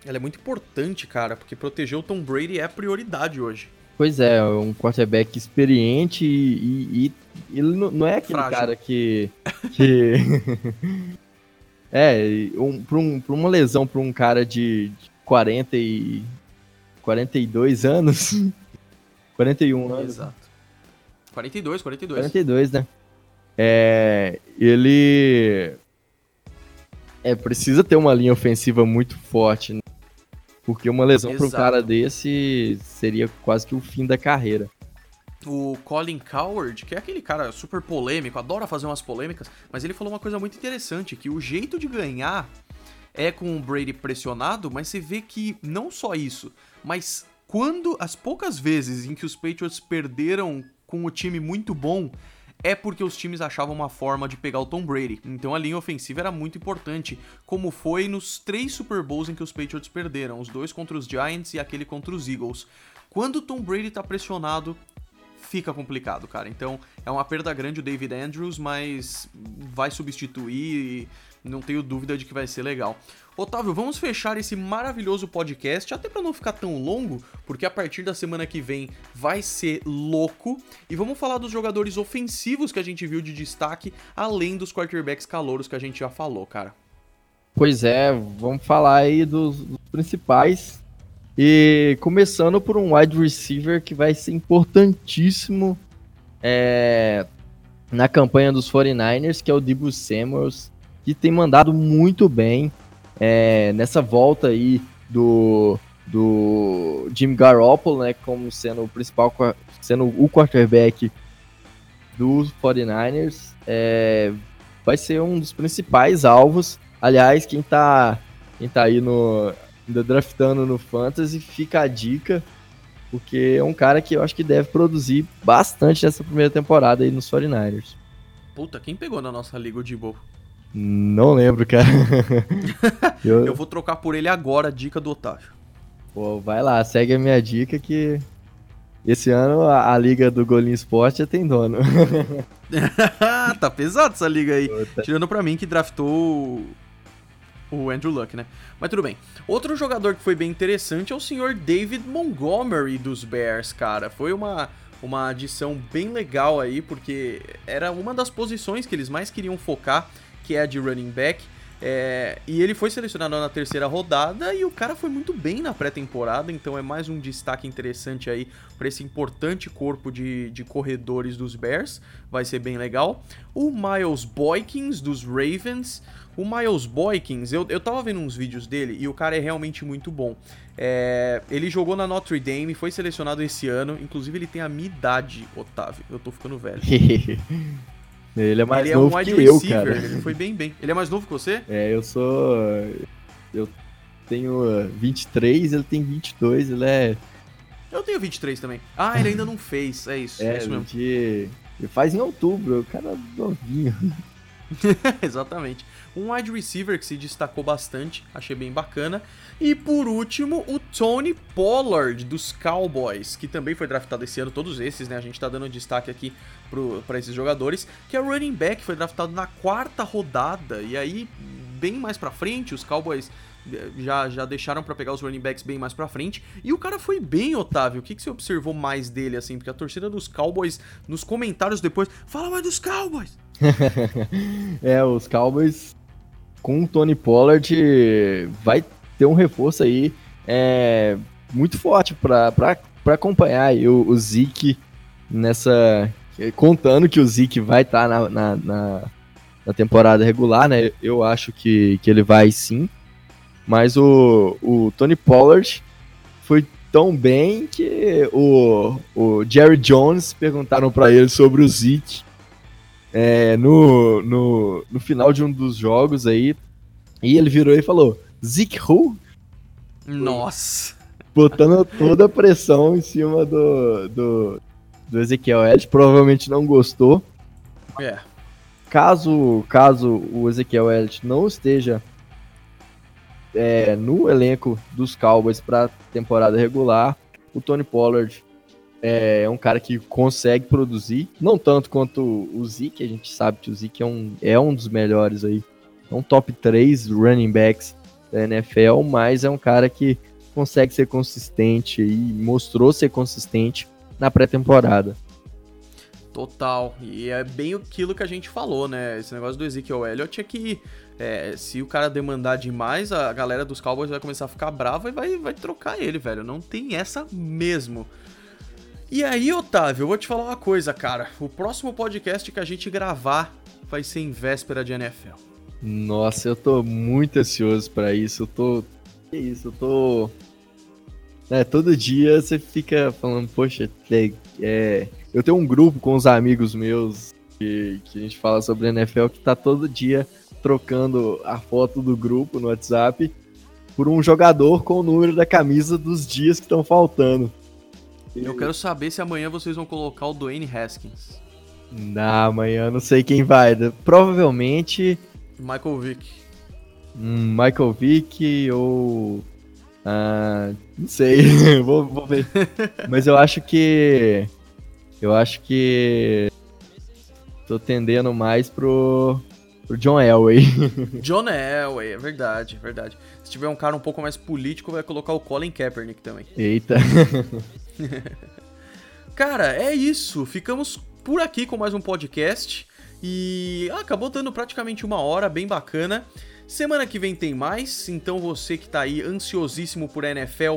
Ela é muito importante, cara, porque proteger o Tom Brady é a prioridade hoje. Pois é, um quarterback experiente e, e, e ele não é aquele Frágil. cara que. que é, um, pra, um, pra uma lesão pra um cara de, de 40 e. 42 anos. 41 anos. Exato. 42, 42. 42, né? É, ele é precisa ter uma linha ofensiva muito forte, né? porque uma lesão para um cara desse seria quase que o fim da carreira. O Colin Coward, que é aquele cara super polêmico, adora fazer umas polêmicas, mas ele falou uma coisa muito interessante, que o jeito de ganhar é com o Brady pressionado, mas você vê que não só isso, mas quando as poucas vezes em que os Patriots perderam com o time muito bom, é porque os times achavam uma forma de pegar o Tom Brady. Então a linha ofensiva era muito importante, como foi nos três Super Bowls em que os Patriots perderam, os dois contra os Giants e aquele contra os Eagles. Quando o Tom Brady tá pressionado, fica complicado, cara. Então é uma perda grande o David Andrews, mas vai substituir e não tenho dúvida de que vai ser legal. Otávio, vamos fechar esse maravilhoso podcast, até para não ficar tão longo, porque a partir da semana que vem vai ser louco. E vamos falar dos jogadores ofensivos que a gente viu de destaque, além dos quarterbacks calouros que a gente já falou, cara. Pois é, vamos falar aí dos, dos principais. E começando por um wide receiver que vai ser importantíssimo é, na campanha dos 49ers, que é o Debo Samuels, que tem mandado muito bem é, nessa volta aí do, do Jim Garoppolo, né, como sendo o principal, sendo o quarterback dos 49ers, é, vai ser um dos principais alvos. Aliás, quem tá, quem tá aí no, ainda draftando no Fantasy, fica a dica, porque é um cara que eu acho que deve produzir bastante nessa primeira temporada aí nos 49ers. Puta, quem pegou na nossa liga o Debo? Não lembro, cara. eu... eu vou trocar por ele agora, dica do Otávio. Pô, vai lá, segue a minha dica que esse ano a, a liga do Golinho Esporte já tem dono. tá pesado essa liga aí. Puta. Tirando pra mim que draftou o Andrew Luck, né? Mas tudo bem. Outro jogador que foi bem interessante é o senhor David Montgomery dos Bears, cara. Foi uma, uma adição bem legal aí, porque era uma das posições que eles mais queriam focar que é a de running back. É, e ele foi selecionado na terceira rodada e o cara foi muito bem na pré-temporada, então é mais um destaque interessante aí para esse importante corpo de, de corredores dos Bears, vai ser bem legal. O Miles Boykins dos Ravens. O Miles Boykins, eu, eu tava vendo uns vídeos dele e o cara é realmente muito bom. É, ele jogou na Notre Dame, foi selecionado esse ano, inclusive ele tem a minha idade, Otávio. Eu tô ficando velho. Ele é mais ele novo é um que eu, cara. Ele foi bem, bem. Ele é mais novo que você? É, eu sou... Eu tenho 23, ele tem 22, ele é... Eu tenho 23 também. Ah, ele ainda não fez, é isso. É, é isso mesmo. De... Ele faz em outubro, o cara é novinho. Exatamente. Um wide receiver que se destacou bastante, achei bem bacana. E por último, o Tony Pollard dos Cowboys, que também foi draftado esse ano, todos esses, né? A gente tá dando destaque aqui para esses jogadores, que é running back, foi draftado na quarta rodada. E aí, bem mais pra frente, os Cowboys eh, já, já deixaram para pegar os running backs bem mais pra frente. E o cara foi bem, Otávio. O que, que você observou mais dele, assim? Porque a torcida dos Cowboys, nos comentários depois, fala mais dos Cowboys! é, os Cowboys com o Tony Pollard vai ter um reforço aí é, muito forte para acompanhar o, o Zeke nessa. Contando que o Zeke vai estar tá na, na, na, temporada regular, né? Eu acho que, que ele vai sim. Mas o, o Tony Pollard foi tão bem que o, o Jerry Jones perguntaram para ele sobre o Zeke é, no, no, no final de um dos jogos aí. E ele virou e falou: Zeke Who? Nossa! Botando toda a pressão em cima do, do, do Ezequiel Elliott. Provavelmente não gostou. É. Caso, caso o Ezequiel Elliott não esteja é, no elenco dos Cowboys para temporada regular, o Tony Pollard é um cara que consegue produzir, não tanto quanto o Zeke, a gente sabe que o Zeke é um, é um dos melhores aí, é um top 3 running backs da NFL, mas é um cara que consegue ser consistente e mostrou ser consistente na pré-temporada. Total. E é bem aquilo que a gente falou, né? Esse negócio do Ezekiel Elliott é que é, se o cara demandar demais, a galera dos Cowboys vai começar a ficar brava e vai, vai trocar ele, velho. Não tem essa mesmo. E aí, Otávio, eu vou te falar uma coisa, cara. O próximo podcast que a gente gravar vai ser em véspera de NFL. Nossa, eu tô muito ansioso para isso. Eu tô. Que isso, eu tô. É, todo dia você fica falando, poxa, é, é... eu tenho um grupo com os amigos meus que, que a gente fala sobre NFL que tá todo dia trocando a foto do grupo no WhatsApp por um jogador com o número da camisa dos dias que estão faltando. Eu quero saber se amanhã vocês vão colocar o Dwayne Haskins. Na amanhã não sei quem vai. Provavelmente. Michael Vick. Hum, Michael Vick ou. Ah, não sei. vou, vou ver. Mas eu acho que. Eu acho que. Tô tendendo mais pro. pro John Elway. John Elway, é verdade, é verdade. Se tiver um cara um pouco mais político, vai colocar o Colin Kaepernick também. Eita. Cara, é isso. Ficamos por aqui com mais um podcast. E ah, acabou dando praticamente uma hora, bem bacana. Semana que vem tem mais, então você que tá aí ansiosíssimo por NFL,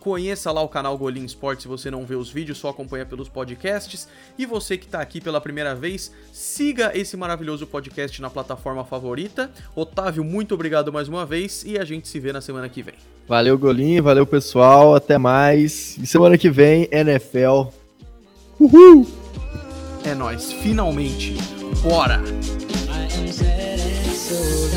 conheça lá o canal Golim Sports se você não vê os vídeos, só acompanha pelos podcasts. E você que tá aqui pela primeira vez, siga esse maravilhoso podcast na plataforma favorita. Otávio, muito obrigado mais uma vez e a gente se vê na semana que vem. Valeu, Golim, valeu pessoal, até mais. E semana que vem, NFL. Uhul! É nós, finalmente. Bora! I am